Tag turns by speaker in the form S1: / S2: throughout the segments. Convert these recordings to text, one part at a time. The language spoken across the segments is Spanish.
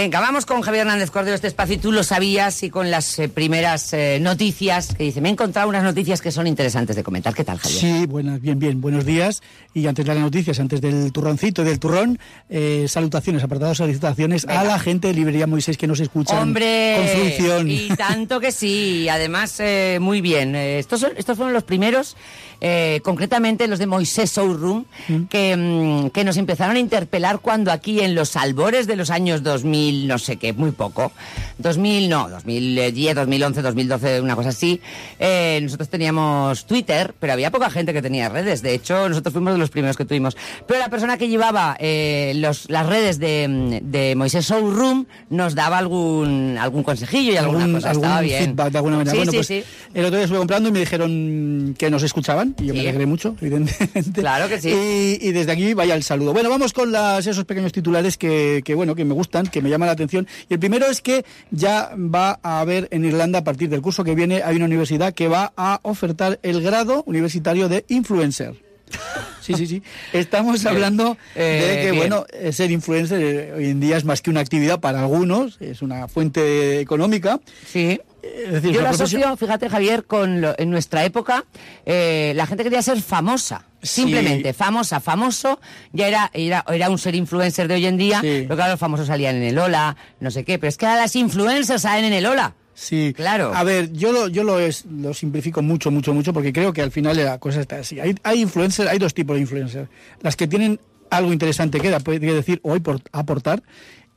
S1: Venga, vamos con Javier Hernández Cordero este espacio. Y tú lo sabías y con las eh, primeras eh, noticias que dice, me he encontrado unas noticias que son interesantes de comentar. ¿Qué tal, Javier?
S2: Sí, buenas, bien, bien. Buenos días. Y antes de las noticias, antes del turroncito, del turrón, eh, salutaciones, apartados salutaciones a la gente de Librería Moisés que nos escucha.
S1: Hombre,
S2: con fruición.
S1: y tanto que sí. Además, eh, muy bien. Estos, son- estos fueron los primeros, eh, concretamente los de Moisés Showroom, que, mm, que nos empezaron a interpelar cuando aquí en los albores de los años 2000, no sé qué, muy poco, 2000, no, 2010, 2011, 2012, una cosa así, eh, nosotros teníamos Twitter, pero había poca gente que tenía redes. De hecho, nosotros fuimos de los primeros que tuvimos. Pero la persona que llevaba eh, los, las redes de, de Moisés Showroom nos daba algún, algún consejillo y alguna
S2: algún,
S1: cosa.
S2: algún
S1: Estaba bien.
S2: feedback de alguna manera.
S1: Sí,
S2: bueno,
S1: sí,
S2: pues
S1: sí.
S2: el otro día estuve comprando y me dijeron que nos escuchaban y yo me alegré mucho, evidentemente.
S1: Claro que sí.
S2: Y, y desde aquí vaya el saludo. Bueno, vamos con las, esos pequeños titulares que, que, bueno, que me gustan, que me llaman la atención. Y el primero es que ya va a haber en Irlanda, a partir del curso que viene, hay una universidad que va a ofertar el grado universitario de influencer. Sí, sí, sí. Estamos hablando
S1: Eh,
S2: de que,
S1: bien.
S2: bueno, eh, ser influencer eh, hoy en día es más que una actividad para algunos, es una fuente económica.
S1: Sí.
S2: Es decir,
S1: Yo lo asocio, fíjate Javier, con lo- en nuestra época eh, la gente quería ser famosa.
S2: Sí.
S1: Simplemente, famosa, famoso, ya era, era, era un ser influencer de hoy en día,
S2: Sí.
S1: pero claro, los famosos salían en el Ola, no sé qué, pero es que ahora las influencers salen en el Ola.
S2: Sí,
S1: Claro.
S2: A ver, yo lo, yo lo, es, lo simplifico mucho, mucho, mucho, porque creo que al final la cosa está así. Hay, hay influencers, hay dos tipos de influencers. Las que tienen algo interesante que da- puede decir o por- aportar,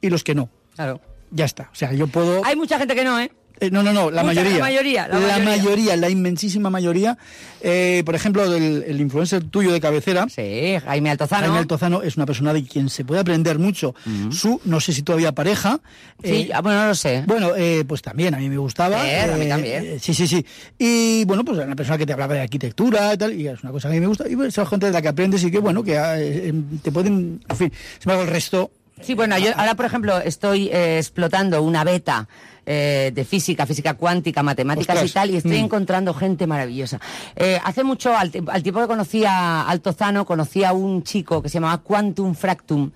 S2: y los que no.
S1: Claro.
S2: Ya está. O sea, yo puedo.
S1: Hay mucha gente que no, ¿eh?
S2: Eh, no, no, no, la
S1: Mucha,
S2: mayoría.
S1: la mayoría, la mayoría.
S2: mayoría, la inmensísima mayoría. Eh, por ejemplo, el, el influencer tuyo de cabecera.
S1: Sí, Jaime Altozano.
S2: Jaime Altozano es una persona de quien se puede aprender mucho. Su, no sé si todavía pareja.
S1: Sí,
S2: eh,
S1: ah, bueno, no lo sé.
S2: Bueno, eh, pues también, a mí me gustaba.
S1: A mí
S2: eh,
S1: también.
S2: sí, sí, sí. Y bueno, pues una persona que te hablaba de arquitectura y tal, y es una cosa que a mí me gusta. Y pues, esa gente de la que aprendes y que, bueno, que te pueden. En fin, sin embargo, el resto.
S1: Sí, bueno, yo ahora, por ejemplo, estoy eh, explotando una beta eh, de física, física cuántica, matemáticas
S2: Ostras.
S1: y tal, y estoy
S2: Mm.
S1: encontrando gente maravillosa. Eh, hace mucho, al, al tiempo que conocía a Altozano, conocía a un chico que se llamaba Quantum Fractum,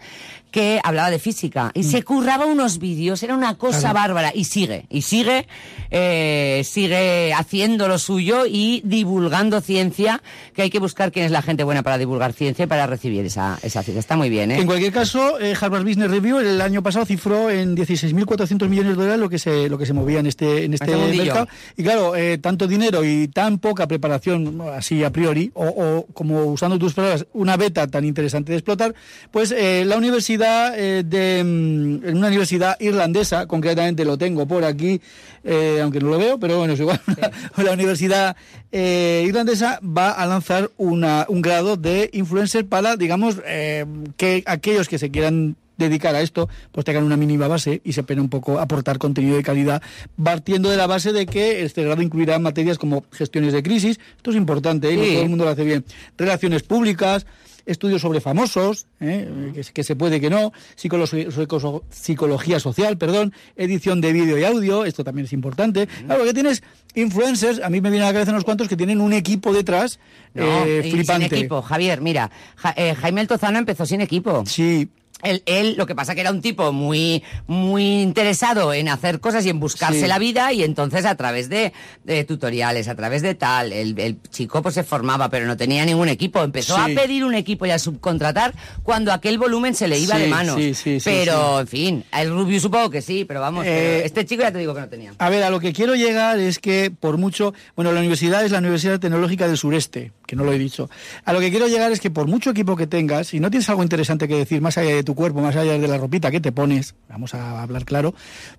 S1: que hablaba de física, y se curraba unos vídeos, era una cosa
S2: Mm. Claro.
S1: bárbara, y sigue, y sigue, eh, sigue haciendo lo suyo y divulgando ciencia, que hay que buscar quién es la gente buena para divulgar ciencia y para recibir esa, esa ciencia. Está muy bien, ¿eh?
S2: En cualquier caso, eh, Harvard Business Review el año pasado cifró en 16.400 millones de dólares lo que se lo que se movía en este en este
S1: Este
S2: mercado. Y claro, eh, tanto dinero y tan poca preparación, así a priori, o, o como usando tus palabras, una beta tan interesante de explotar, pues eh, la universidad eh, de mm, en una universidad irlandesa, concretamente lo tengo por aquí, eh, aunque no lo veo, pero bueno, es igual. la universidad eh, irlandesa va a lanzar una, un grado de influencer para, digamos, eh, que aquellos que se quieran dedicar a esto, pues tengan una mínima base y se espera un poco aportar contenido de calidad, partiendo de la base de que este grado incluirá materias como gestiones de crisis, esto es importante, ¿eh? Y
S1: Sí.
S2: todo el mundo lo hace bien, relaciones públicas, estudios sobre famosos, ¿eh? que, se- que se puede que no, psicolo- psico- psicología social, perdón, edición de vídeo y audio, esto también es importante. Claro, que tienes influencers, a mí me viene a la cabeza unos cuantos que tienen un equipo detrás
S1: No,
S2: eh, flipante.
S1: sin equipo, Javier, mira, Ja- eh, Jaime empezó sin equipo.
S2: Sí,
S1: Él, él, lo que pasa que era un tipo muy, muy interesado en hacer cosas y en buscarse
S2: Sí.
S1: la vida y entonces a través de, de tutoriales, a través de tal, el, el chico pues se formaba pero no tenía ningún equipo. Empezó
S2: Sí.
S1: a pedir un equipo y a subcontratar cuando aquel volumen se le iba
S2: Sí,
S1: de manos.
S2: sí, sí, sí,
S1: pero, en fin, el Rubio supongo que sí, pero vamos,
S2: Eh,
S1: pero este chico ya te digo que no tenía.
S2: A ver, a lo que quiero llegar es que por mucho, bueno, la universidad es la Universidad Tecnológica del Sureste, que no lo he dicho. A lo que quiero llegar es que por mucho equipo que tengas, si no tienes algo interesante que decir más allá de tu cuerpo, más allá de la ropita que te pones, vamos a hablar claro,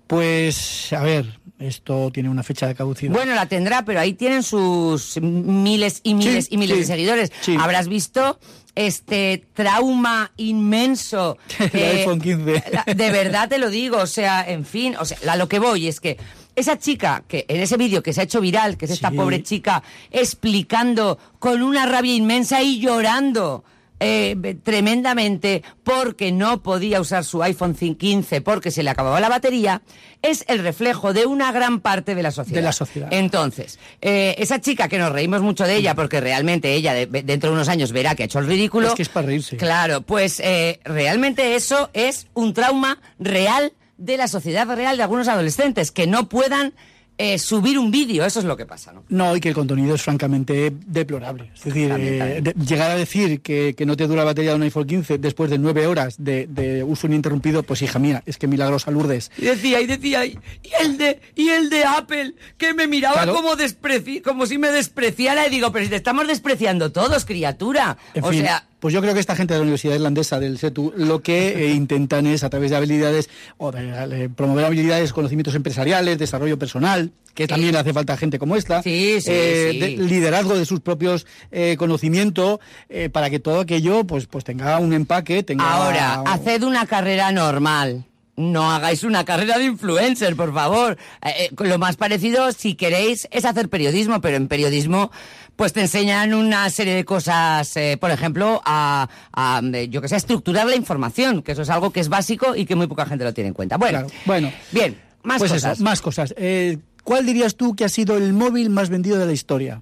S2: pues a ver, esto tiene una fecha de caducidad.
S1: Bueno, la tendrá, pero ahí tienen sus miles y miles
S2: Sí,
S1: y miles
S2: sí,
S1: de seguidores.
S2: sí.
S1: Habrás visto este trauma inmenso.
S2: El iPhone 15.
S1: la- de verdad te lo digo, o sea, en fin, o sea, a lo que voy es que esa chica que en ese vídeo que se ha hecho viral, que es esta
S2: Sí.
S1: pobre chica explicando con una rabia inmensa y llorando eh, tremendamente porque no podía usar su iPhone 15 porque se le acababa la batería, es el reflejo de una gran parte de la sociedad.
S2: De la sociedad.
S1: Entonces, eh, esa chica que nos reímos mucho de ella porque realmente ella de- dentro de unos años verá que ha hecho el ridículo.
S2: Es que es para reírse.
S1: Claro, pues eh, realmente eso es un trauma real de la sociedad real de algunos adolescentes que no puedan eh, subir un vídeo, eso es lo que pasa, ¿no?
S2: No, y que el contenido es francamente deplorable. Es decir,
S1: También,
S2: eh, de- llegar a decir que, que no te dura la batería de un iPhone 15 después de nueve horas de, de uso ininterrumpido, pues hija mía, es que milagrosa Lourdes.
S1: Y decía, y decía, y el de, y el de Apple, que me miraba
S2: Claro.
S1: como despreci como si me despreciara, y digo, pero si te estamos despreciando todos, criatura.
S2: En
S1: o
S2: fin,
S1: sea,
S2: pues yo creo que esta gente de la Universidad Irlandesa del SETU lo que eh, intentan es, a través de habilidades, o de, eh, promover habilidades, conocimientos empresariales, desarrollo personal, que también hace falta gente como esta,
S1: Sí, sí,
S2: eh,
S1: sí.
S2: de- liderazgo de sus propios eh, conocimientos, para que todo aquello pues, pues tenga un empaque, tenga...
S1: Ahora, haced una carrera normal. No hagáis una carrera de influencer, por favor. Eh, eh, lo más parecido, si queréis, es hacer periodismo, pero en periodismo, pues te enseñan una serie de cosas, eh, por ejemplo, a, a, yo que sé, a estructurar la información, que eso es algo que es básico y que muy poca gente lo tiene en cuenta. Bueno,
S2: Claro, bueno.
S1: bien, más
S2: pues
S1: cosas.
S2: eso, más cosas. ¿Cuál dirías tú que ha sido el móvil más vendido de la historia?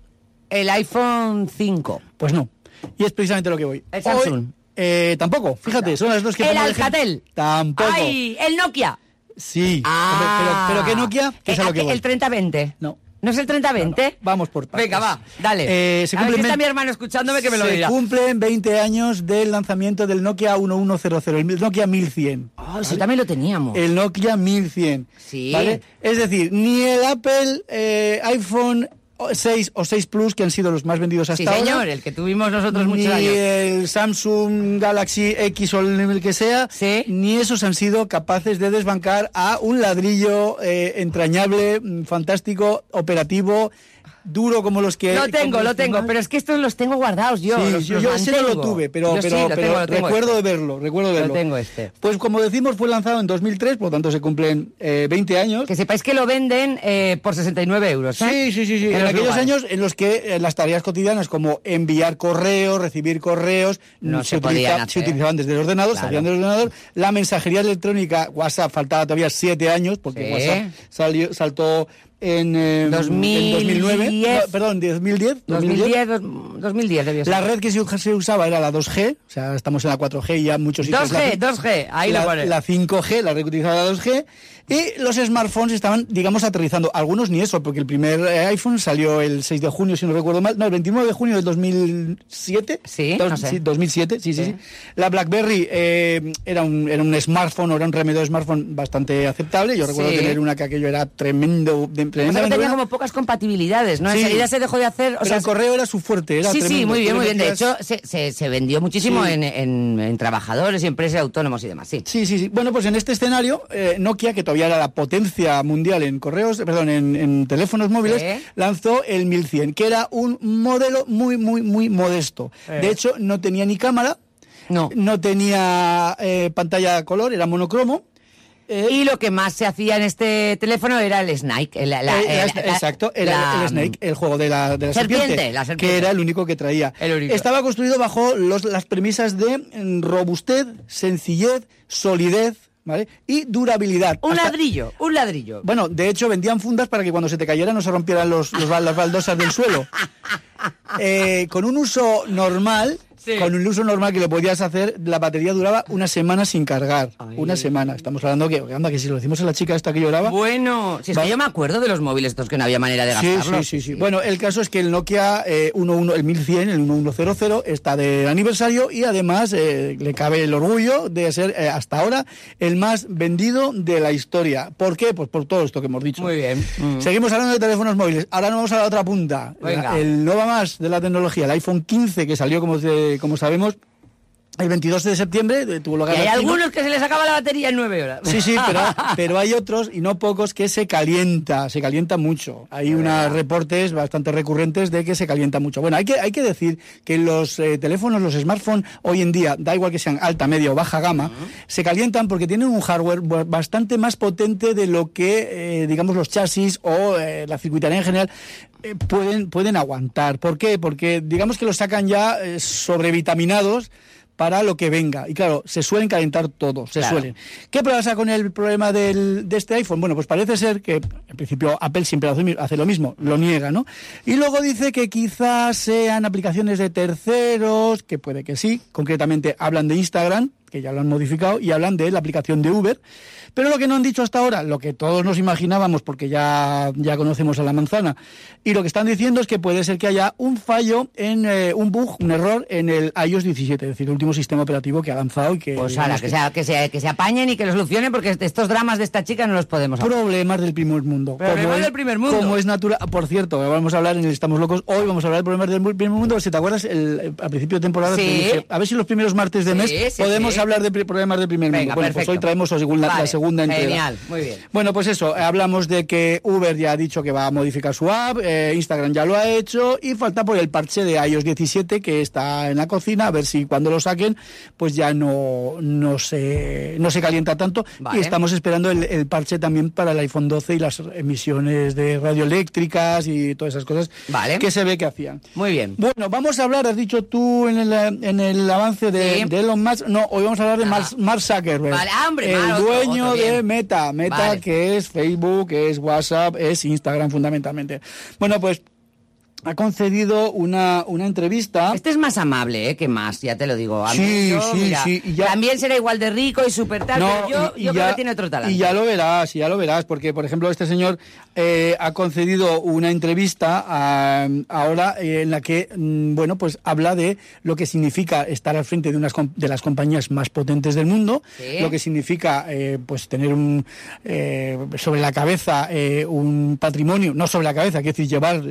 S1: El iPhone 5.
S2: Pues no. Y es precisamente lo que voy.
S1: El Samsung.
S2: Hoy, eh, tampoco, fíjate, son las dos que
S1: El. Alcatel.
S2: Tampoco.
S1: ¡Ay! El Nokia.
S2: Sí.
S1: Ah.
S2: Hombre, pero, pero que Nokia, que es a lo que voy.
S1: El 3020.
S2: No.
S1: ¿No es el 3020?
S2: Claro, vamos por partes.
S1: Venga, va, dale.
S2: Eh, se
S1: a ver si está mi hermano escuchándome que me lo
S2: Se
S1: dirá.
S2: cumplen 20 años del lanzamiento del Nokia 1100, el Nokia 1100.
S1: Oh, sí, también lo teníamos.
S2: El Nokia 1100.
S1: Sí.
S2: ¿vale? Es decir, ni el Apple eh, iPhone 6 o 6 Plus, que han sido los más vendidos hasta
S1: sí,
S2: ahora.
S1: señor, el que tuvimos nosotros
S2: ni
S1: muchos años.
S2: el Samsung Galaxy X o el nivel que sea,
S1: Sí.
S2: ni esos han sido capaces de desbancar a un ladrillo eh, entrañable, mm, fantástico, operativo, duro como los que...
S1: Lo tengo, lo tengo, pero es que estos los tengo guardados yo.
S2: Sí,
S1: los,
S2: yo,
S1: los
S2: yo ese no lo tuve, pero,
S1: Yo sí,
S2: pero,
S1: lo
S2: pero
S1: tengo, lo tengo
S2: recuerdo
S1: este.
S2: de verlo, recuerdo de
S1: Lo
S2: verlo.
S1: tengo este.
S2: Pues como decimos, fue lanzado en 2003, por lo tanto se cumplen eh, 20 años.
S1: Que sepáis que lo venden eh, por 69 euros. ¿eh?
S2: Sí, sí, sí, sí.
S1: En
S2: En
S1: los
S2: aquellos
S1: lugares.
S2: años en los que eh, las tareas cotidianas como enviar correos, recibir correos,
S1: No
S2: mm,
S1: se hacer.
S2: se utilizaban desde el ordenador, se
S1: Claro.
S2: hacían desde el ordenador. La mensajería electrónica, WhatsApp, faltaba todavía siete años, porque. WhatsApp salió, saltó en, eh, en
S1: 2010.
S2: 2009. No, perdón, 2010.
S1: 2010, dos- 2010 debió ser.
S2: La red que se usaba era la 2G, o sea, estamos en la 4G y ya muchos sitios
S1: 2G,
S2: la-
S1: 2G, ahí
S2: la,
S1: lo pone.
S2: la 5G, la red que utilizaba la 2G, y los smartphones estaban, digamos, aterrizando. Algunos ni eso, porque el primer eh, iPhone salió el 6 de junio, si no recuerdo mal, no, el 29 de junio del 2007.
S1: Sí,
S2: Dos-
S1: no sé.
S2: 2007, sí, sí,
S1: Sí.
S2: sí. La BlackBerry eh, era, un, era un smartphone, era un remedio de smartphone bastante aceptable. Yo recuerdo
S1: Sí.
S2: tener una que aquello era tremendo, de,
S1: Que
S2: tremendamente
S1: tenía como pocas compatibilidades, ¿no?
S2: Sí.
S1: Enseguida se dejó de hacer. O
S2: Pero
S1: sea,
S2: el correo era su fuerte, era
S1: sí, sí,
S2: tremendo.
S1: muy bien, muy bien. De hecho, se, se, se vendió muchísimo
S2: Sí.
S1: en, en, en trabajadores y empresas autónomos y demás, sí.
S2: Sí, sí, sí. Bueno, pues en este escenario, eh, Nokia, que todavía era la potencia mundial en correos, eh, perdón, en, en teléfonos móviles,
S1: Sí.
S2: lanzó el 1100, que era un modelo muy, muy, muy modesto.
S1: Eh.
S2: De hecho, no tenía ni cámara,
S1: No.
S2: no tenía eh, pantalla color, era monocromo. Eh,
S1: Y lo que más se hacía en este teléfono era el Snake. el- la-
S2: eh,
S1: el-
S2: exacto, era el Snake, el juego de la, de la
S1: Serpiente,
S2: serpiente,
S1: la serpiente.
S2: que era el único que traía.
S1: Único.
S2: Estaba construido bajo los- las premisas de mm, robustez, sencillez, solidez, ¿vale? Y durabilidad.
S1: Un
S2: Hasta-
S1: ladrillo, un ladrillo.
S2: Bueno, de hecho vendían fundas para que cuando se te cayera no se rompieran los, las baldosas del suelo. Eh, con un uso normal,
S1: Sí.
S2: con un uso normal que le podías hacer, la batería duraba una semana sin cargar.
S1: Ay.
S2: Una semana. Estamos hablando que, anda, que si lo decimos a la chica esta que lloraba.
S1: Bueno, si es
S2: Va-
S1: que yo me acuerdo de los móviles estos que no había manera de gastarlos.
S2: sí, sí, sí. Bueno, el caso es que el Nokia eh, 11, el 1100, el 1100, está de aniversario y además eh, le cabe el orgullo de ser eh, hasta ahora el más vendido de la historia. ¿Por qué? Pues por todo esto que hemos dicho.
S1: Muy bien. Mm.
S2: Seguimos hablando de teléfonos móviles. Ahora nos vamos a la otra punta.
S1: Venga.
S2: La- el no va más de la tecnología, el iPhone 15 que salió, como, se- como sabemos, el 22 de septiembre eh, tuvo lugar
S1: Y hay algunos que se les acaba la batería en nueve horas.
S2: Sí, sí, pero, pero hay otros, y no pocos, que se calienta, se calienta mucho. Hay unos reportes bastante recurrentes de que se calienta mucho. Bueno, hay que, hay que decir que los eh, teléfonos, los smartphones, hoy en día, da igual que sean alta, media o baja gama, se calientan porque tienen un hardware bastante más potente de lo que, eh, digamos, los chasis o eh, la circuitaria en general pueden, pueden aguantar. ¿Por qué? Porque digamos que los sacan ya sobrevitaminados para lo que venga. Y claro, se suelen calentar todos, se
S1: Claro.
S2: suelen. ¿Qué pasa con el problema del, de este iPhone? Bueno, pues parece ser que, en principio, Apple siempre hace lo mismo, lo niega, ¿no? Y luego dice que quizás sean aplicaciones de terceros, que puede que sí, concretamente hablan de Instagram, que ya lo han modificado, y hablan de la aplicación de Uber. Pero lo que no han dicho hasta ahora, lo que todos nos imaginábamos, porque ya, ya conocemos a la manzana, y lo que están diciendo es que puede ser que haya un fallo en eh, un bug, un error en el iOS 17, es decir, el último sistema operativo que ha lanzado y que...
S1: Pues ahora, que, se, que, se, que se apañen y que lo solucionen porque estos dramas de esta chica no los podemos hablar.
S2: problemas del primer mundo.
S1: Problemas del primer mundo.
S2: Como es natural. Por cierto, vamos a hablar en el Estamos Locos. Hoy vamos a hablar de problemas del primer mundo. Si te acuerdas, el, el- al principio de temporada te
S1: Sí.
S2: dije, a ver si los primeros martes de
S1: Sí,
S2: mes
S1: sí,
S2: podemos hablar de problemas del primer
S1: Venga,
S2: mundo. Pues hoy traemos la segunda, la segunda entrega.
S1: Genial, muy bien.
S2: Bueno, pues eso, hablamos de que Uber ya ha dicho que va a modificar su app, eh, Instagram ya lo ha hecho y falta por el parche de iOS 17 que está en la cocina, a ver si cuando lo saquen pues ya no, no, se, no se calienta tanto
S1: Vale.
S2: y estamos esperando el, el parche también para el iPhone 12 y las emisiones de radioeléctricas y todas esas cosas
S1: Vale.
S2: que se ve que hacían.
S1: Muy bien.
S2: Bueno, vamos a hablar, has dicho tú en el, en el avance de,
S1: Sí.
S2: de Elon Musk, no, hoy vamos a hablar de. Mark, Mark Zuckerberg,
S1: Vale, ah, hombre,
S2: el
S1: otro,
S2: dueño
S1: otro,
S2: de. Meta, Meta
S1: Vale.
S2: que es Facebook, es WhatsApp, es Instagram fundamentalmente. Bueno, pues ha concedido una, una entrevista.
S1: Este es más amable, ¿eh? Que más, ya te lo digo. A mí,
S2: Sí,
S1: yo,
S2: sí,
S1: mira,
S2: sí, y ya-
S1: También será igual de rico y súper tal,
S2: No,
S1: pero yo,
S2: y- y
S1: yo creo
S2: ya-
S1: que tiene otro talento.
S2: Y ya lo verás, y ya lo verás, porque, por ejemplo, este señor eh, ha concedido una entrevista a- ahora eh, en la que, mm, bueno, pues habla de lo que significa estar al frente de unas de las compañías más potentes del mundo,
S1: Sí.
S2: lo que significa, eh, pues, tener un sobre la cabeza un patrimonio, no sobre la cabeza, quiero decir, llevar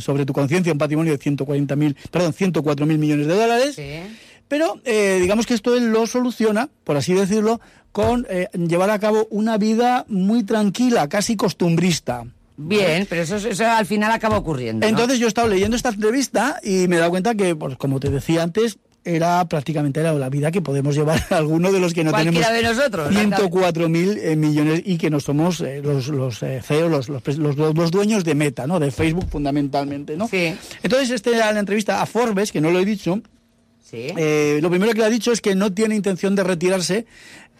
S2: sobre tu conciencia un patrimonio de 140.000, perdón, 104.000 millones de dólares.
S1: Sí.
S2: Pero eh, digamos que esto él lo soluciona, por así decirlo, con eh, llevar a cabo una vida muy tranquila, casi costumbrista.
S1: Bien, pero eso, eso al final acaba ocurriendo. ¿no?
S2: Entonces yo he estado leyendo esta entrevista y me he dado cuenta que, pues, como te decía antes, era prácticamente la, la vida que podemos llevar algunos de los que no tenemos
S1: de nosotros.
S2: 104.000 eh, millones y que no somos eh, los, los eh, CEO, los, los, los- los dueños de Meta, ¿no? De Facebook fundamentalmente, ¿no?
S1: Sí.
S2: Entonces, este, la entrevista a Forbes, que no lo he dicho,
S1: Sí.
S2: eh, lo primero que le ha dicho es que no tiene intención de retirarse.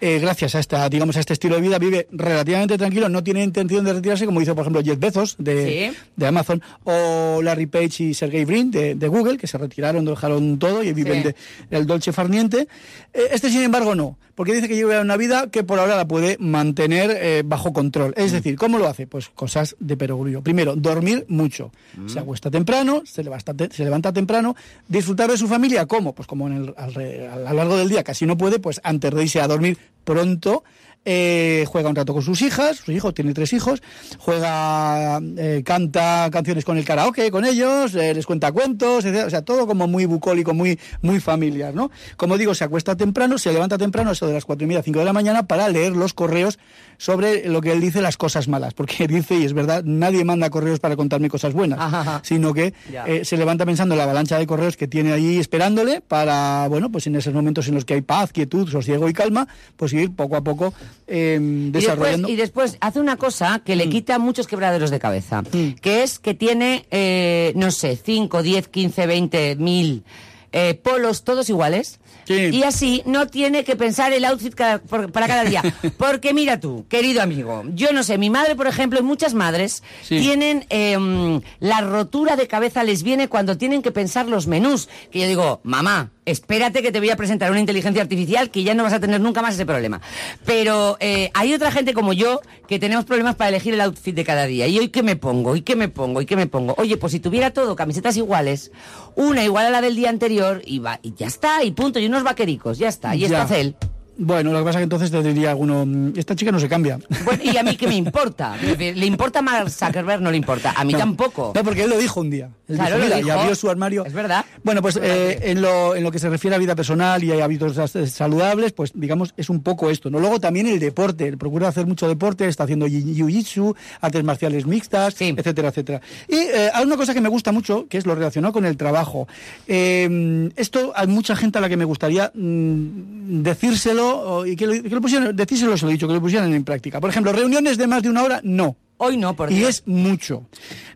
S2: Eh, gracias a esta, digamos, a este estilo de vida, vive relativamente tranquilo, no tiene intención de retirarse, como hizo, por ejemplo, Jeff Bezos de,
S1: Sí.
S2: de Amazon, o Larry Page y Sergey Brin de, de Google, que se retiraron, dejaron todo y viven
S1: Sí.
S2: de, el dolce farniente. Eh, este, sin embargo, no, porque dice que lleva una vida que por ahora la puede mantener eh, bajo control.
S1: Mm.
S2: Es decir, ¿cómo lo hace? Pues cosas de perogrullo. Primero, dormir mucho.
S1: Mm.
S2: Se acuesta temprano, se levanta, te- se levanta temprano. Disfrutar de su familia, ¿cómo? Pues como en el, alre- a lo largo del día casi no puede, pues antes de irse a dormir pronto, eh, juega un rato con sus hijas, sus hijos, tiene tres hijos, juega, eh, canta canciones con el karaoke, con ellos, eh, les cuenta cuentos, etc. o sea, todo como muy bucólico, muy, muy familiar, ¿no? Como digo, se acuesta temprano, se levanta temprano, eso de las cuatro y media, cinco de la mañana, para leer los correos sobre lo que él dice las cosas malas, porque dice, y es verdad, nadie manda correos para contarme cosas buenas,
S1: Ajá.
S2: sino que eh, se levanta pensando en la avalancha de correos que tiene ahí esperándole para, bueno, pues en esos momentos en los que hay paz, quietud, sosiego y calma, pues ir poco a poco eh,
S1: Y después,
S2: desarrollando.
S1: y después hace una cosa que
S2: Mm.
S1: le quita muchos quebraderos de cabeza, que es que tiene, eh, no sé, 5, 10, 15, 20 mil eh, polos todos iguales.
S2: Sí.
S1: Y así no tiene que pensar el outfit cada- por- para cada día. Porque mira tú, querido amigo, yo no sé, mi madre, por ejemplo, y muchas madres
S2: Sí.
S1: tienen em, la rotura de cabeza les viene cuando tienen que pensar los menús. Que yo digo, mamá, espérate que te voy a presentar una inteligencia artificial que ya no vas a tener nunca más ese problema. Pero eh, hay otra gente como yo que tenemos problemas para elegir el outfit de cada día. ¿Y hoy qué me pongo? ¿Y qué me pongo? ¿Y qué me pongo? Oye, pues si tuviera todo camisetas iguales, una igual a la del día anterior, y, va, y ya está, y punto, y unos vaquericos, ya está, y
S2: Ya.
S1: está él.
S2: Bueno, lo que pasa es que entonces te diría alguno, "Mm, esta chica no se cambia.
S1: Bueno, ¿y a mí qué me importa? ¿Le importa a Mark Zuckerberg? No le importa. A mí
S2: No.
S1: tampoco.
S2: No, porque él lo dijo un día. Él
S1: Claro,
S2: dijo,
S1: lo
S2: "Mira", y
S1: dijo.
S2: abrió su armario.
S1: Es verdad.
S2: Bueno, pues
S1: verdad
S2: eh, en, lo, en lo que se refiere a vida personal y a hábitos eh, saludables, pues digamos, es un poco esto. ¿no? Luego también el deporte. Él procura hacer mucho deporte, está haciendo jiu-jitsu, artes marciales mixtas,
S1: Sí.
S2: etcétera, etcétera. Y eh, hay una cosa que me gusta mucho, que es lo relacionado con el trabajo. Eh, esto hay mucha gente a la que me gustaría mm, decírselo y que lo, que lo pusieran, decírselo, se lo he dicho, que lo pusieran en práctica. Por ejemplo, reuniones de más de una hora, no.
S1: Hoy no, por
S2: Y es mucho.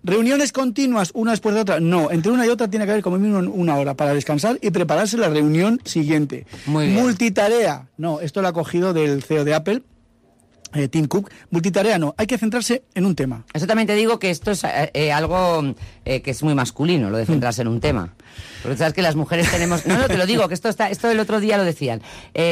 S2: Reuniones continuas, una después de otra, no. Entre una y otra tiene que haber como mínimo una hora para descansar y prepararse la reunión siguiente.
S1: Muy bien.
S2: Multitarea, no. Esto lo ha cogido del CEO de Apple, eh, Tim Cook. Multitarea, no. Hay que centrarse en un tema.
S1: Eso también te digo que esto es eh, eh, algo eh, que es muy masculino, lo de centrarse en un tema. Porque sabes que las mujeres tenemos... No, no, te lo digo, que esto está, esto el otro día lo decían.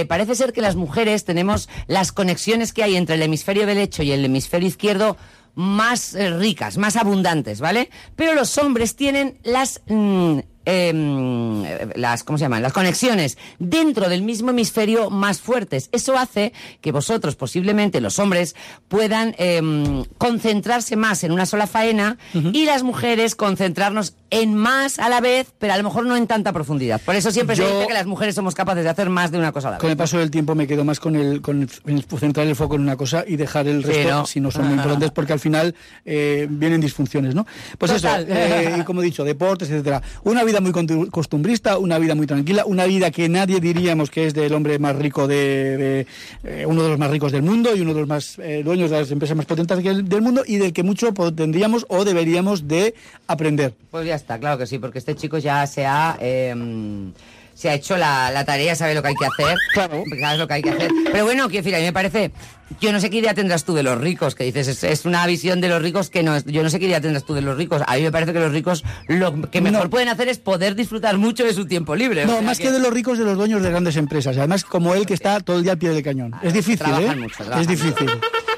S1: Parece ser que las mujeres tenemos las conexiones que hay entre el hemisferio derecho y el hemisferio izquierdo más ricas, más abundantes, ¿vale? Pero los hombres tienen las... mm, em, las ¿cómo se llaman? las conexiones dentro del mismo hemisferio más fuertes. Eso hace que vosotros, posiblemente los hombres, puedan em, concentrarse más en una sola faena y las mujeres concentrarnos en más a la vez, pero a lo mejor no en tanta profundidad. Por eso siempre se
S2: Yo-
S1: dice que las mujeres somos capaces de hacer más de una cosa a la
S2: Con
S1: vez.
S2: el paso del tiempo me quedo más con el, con el- en centrar el foco en una cosa y dejar el
S1: Sí,
S2: resto
S1: ¿no?
S2: si no son muy importantes porque al final eh, vienen disfunciones, ¿no? Pues
S1: Total.
S2: eso, eh, y como he dicho, deportes, etcétera. Una vida muy contu- costumbrista, una vida muy tranquila, una vida que nadie diríamos que es del hombre más rico de, de, eh, uno de los más ricos del mundo y uno de los más eh, dueños de las empresas más potentes del, mundo y del que mucho tendríamos o deberíamos de aprender.
S1: Pues ya está, claro que sí, porque este chico ya se ha... em, se ha hecho la, la tarea, sabe lo que hay que hacer.
S2: Claro.
S1: Sabes lo que hay que hacer. Pero bueno, quiero decir, a mí me parece. Yo no sé qué idea tendrás tú de los ricos, que dices, es, es una visión de los ricos que no es. Yo no sé qué idea tendrás tú de los ricos. A mí me parece que los ricos lo que mejor
S2: No.
S1: pueden hacer es poder disfrutar mucho de su tiempo libre. o
S2: No,
S1: sea
S2: más que... de los ricos, de los dueños de grandes empresas. Además, como él que está todo el día al pie del cañón. Es difícil, ¿eh?
S1: mucho,
S2: es difícil.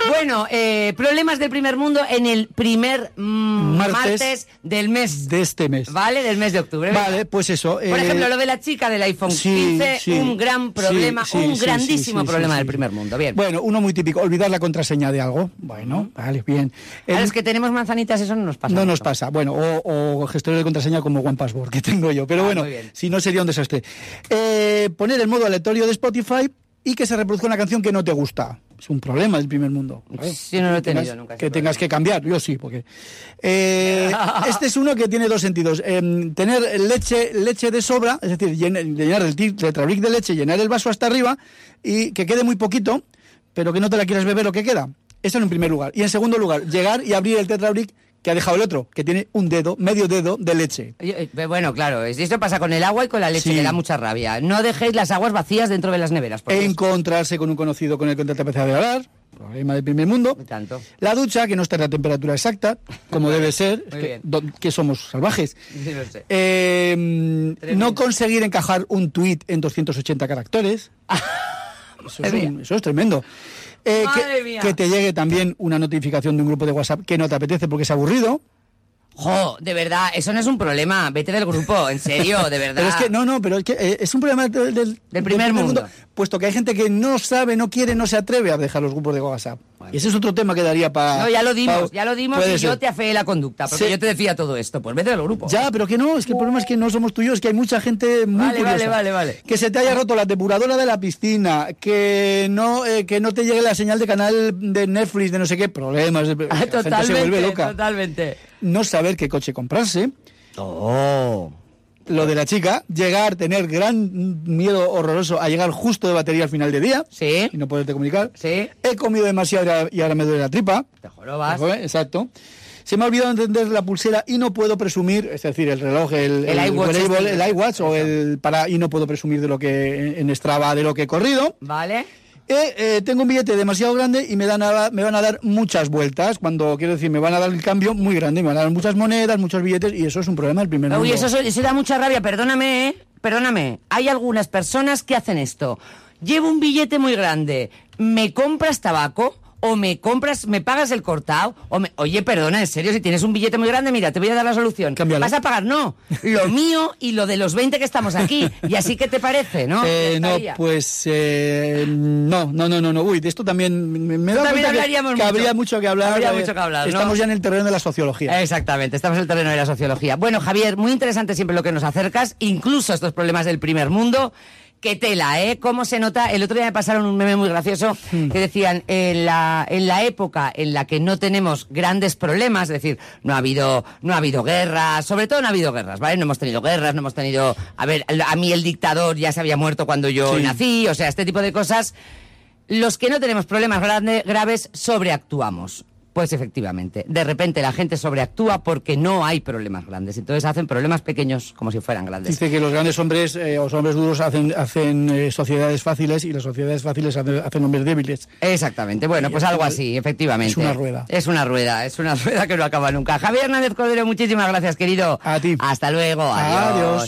S1: Bueno, eh, problemas del primer mundo en el primer mm,
S2: Martes
S1: martes, del mes.
S2: De este mes.
S1: ¿Vale? Del mes de octubre.
S2: Vale, pues eso.
S1: Por
S2: eh,
S1: ejemplo, lo de la chica del iPhone
S2: sí,
S1: 15,
S2: sí,
S1: un gran problema,
S2: sí,
S1: un grandísimo problema del primer mundo. Bien.
S2: Bueno, uno muy típico, olvidar la contraseña de algo. Bueno, vale, bien.
S1: a
S2: El-
S1: los que tenemos manzanitas eso no nos pasa.
S2: no
S1: mucho.
S2: nos pasa. Bueno, o, o gestor de contraseña como OnePassword, que tengo yo. Pero
S1: Ah,
S2: bueno, si no sería un desastre. Eh, poner el modo aleatorio de Spotify y que se reproduzca una canción que no te gusta. Es un problema del primer mundo. ¿vale?
S1: Sí, no lo he
S2: tengas-
S1: tenido nunca,
S2: Que tengas
S1: problema.
S2: que cambiar, yo sí, porque... Eh, este es uno que tiene dos sentidos. Em, tener leche, leche de sobra, es decir, llen- llenar el tetrabric de leche, llenar el vaso hasta arriba y que quede muy poquito, pero que no te la quieras beber lo que queda. Eso en primer lugar. Y en segundo lugar, llegar y abrir el tetrabric que ha dejado el otro, que tiene un dedo, medio dedo de leche.
S1: Eh, Bueno, claro, es- esto pasa con el agua y con la leche,
S2: Sí.
S1: que da mucha rabia. No dejéis las aguas vacías dentro de las neveras, por.
S2: Encontrarse con un conocido con el que te apetece de hablar, problema del primer mundo.
S1: Tanto.
S2: La ducha, que no está en la temperatura exacta, como debe ser, que, somos salvajes.
S1: Sí, lo sé.
S2: Eh,
S1: Tremendo.
S2: no conseguir encajar un tuit en 280 caracteres. Eso es, un- eso es tremendo. Eh, que, que te llegue también una notificación de un grupo de WhatsApp que no te apetece porque es aburrido.
S1: Jo, de verdad, eso no es un problema. Vete del grupo, en serio, de verdad.
S2: Pero es que, no, no, pero es que eh, es un problema del, del- del
S1: primer mundo.
S2: Puesto que hay gente que no sabe, no quiere, no se atreve a dejar los grupos de WhatsApp. Y ese es otro tema que daría para...
S1: No, ya lo dimos, ya lo dimos y yo te afeé la conducta, porque
S2: Sí.
S1: yo te decía todo esto. Pues vete del grupo.
S2: Ya, pero que no, es que el problema es que no somos tuyos, es que hay mucha gente muy
S1: Vale,
S2: curiosa.
S1: vale, vale, vale.
S2: Que se te haya roto la depuradora de la piscina, que no eh, que no te llegue la señal de canal de Netflix, de no sé qué, problemas.
S1: Ah,
S2: se
S1: totalmente,
S2: vuelve loca.
S1: totalmente.
S2: No saber qué coche comprarse.
S1: Oh.
S2: Lo de la chica, llegar, tener gran miedo horroroso a llegar justo de batería al final de día
S1: Sí,
S2: y no poderte comunicar.
S1: sí,
S2: He comido demasiado y ahora- me duele la tripa.
S1: te jorobas.
S2: Exacto. Se me ha olvidado entender la pulsera y no puedo presumir, es decir, el reloj, el,
S1: El iWatch
S2: wearable,
S1: este.
S2: el iWatch o el para y no puedo presumir de lo que en Strava de lo que he corrido.
S1: ¿Vale?
S2: Eh, eh, tengo un billete demasiado grande y me dan a- me van a dar muchas vueltas. Cuando quiero decir, me van a dar el cambio muy grande, me van a dar muchas monedas, muchos billetes y eso es un problema el primer
S1: Uy,
S2: mundo.
S1: eso, eso da mucha rabia, perdóname, ¿eh? Perdóname. Hay algunas personas que hacen esto. Llevo un billete muy grande, ¿me compras tabaco? O me compras, me pagas el cortado, o me, oye, perdona, en serio, si tienes un billete muy grande, mira, te voy a dar la solución.
S2: Cámbialo.
S1: ¿Vas a pagar? No, lo mío y lo de los 20 que estamos aquí. Y así que te parece, ¿no?
S2: Eh, no, pues eh, no, no, no, no, no. Uy, de esto también me, me da
S1: También
S2: que,
S1: hablaríamos
S2: que habría mucho que hablar.
S1: Habría
S2: eh,
S1: mucho que hablar, ¿no?
S2: Estamos ya en el terreno de la sociología.
S1: Exactamente, estamos en el terreno de la sociología. Bueno, Javier, muy interesante siempre lo que nos acercas, incluso estos problemas del primer mundo. Qué tela, ¿eh? ¿Cómo se nota? El otro día me pasaron un meme muy gracioso
S2: Hmm.
S1: que decían, en la, en la época en la que no tenemos grandes problemas, es decir, no ha habido, no ha habido guerras, sobre todo no ha habido guerras, ¿vale? No hemos tenido guerras, no hemos tenido, a ver, a mí el dictador ya se había muerto cuando yo
S2: Sí.
S1: nací, o sea, este tipo de cosas. Los que no tenemos problemas grande- graves sobreactuamos. Pues efectivamente, de repente la gente sobreactúa porque no hay problemas grandes. Entonces hacen problemas pequeños como si fueran grandes.
S2: Dice que los grandes hombres eh, los hombres duros hacen, hacen eh, sociedades fáciles y las sociedades fáciles hacen, hacen hombres débiles.
S1: Exactamente, bueno,
S2: Y
S1: pues
S2: al
S1: algo así, efectivamente.
S2: es una rueda.
S1: Es una rueda, es una rueda que no acaba nunca. Javier Hernández Cordero, muchísimas gracias, querido.
S2: A ti.
S1: Hasta luego, adiós.
S2: Adiós.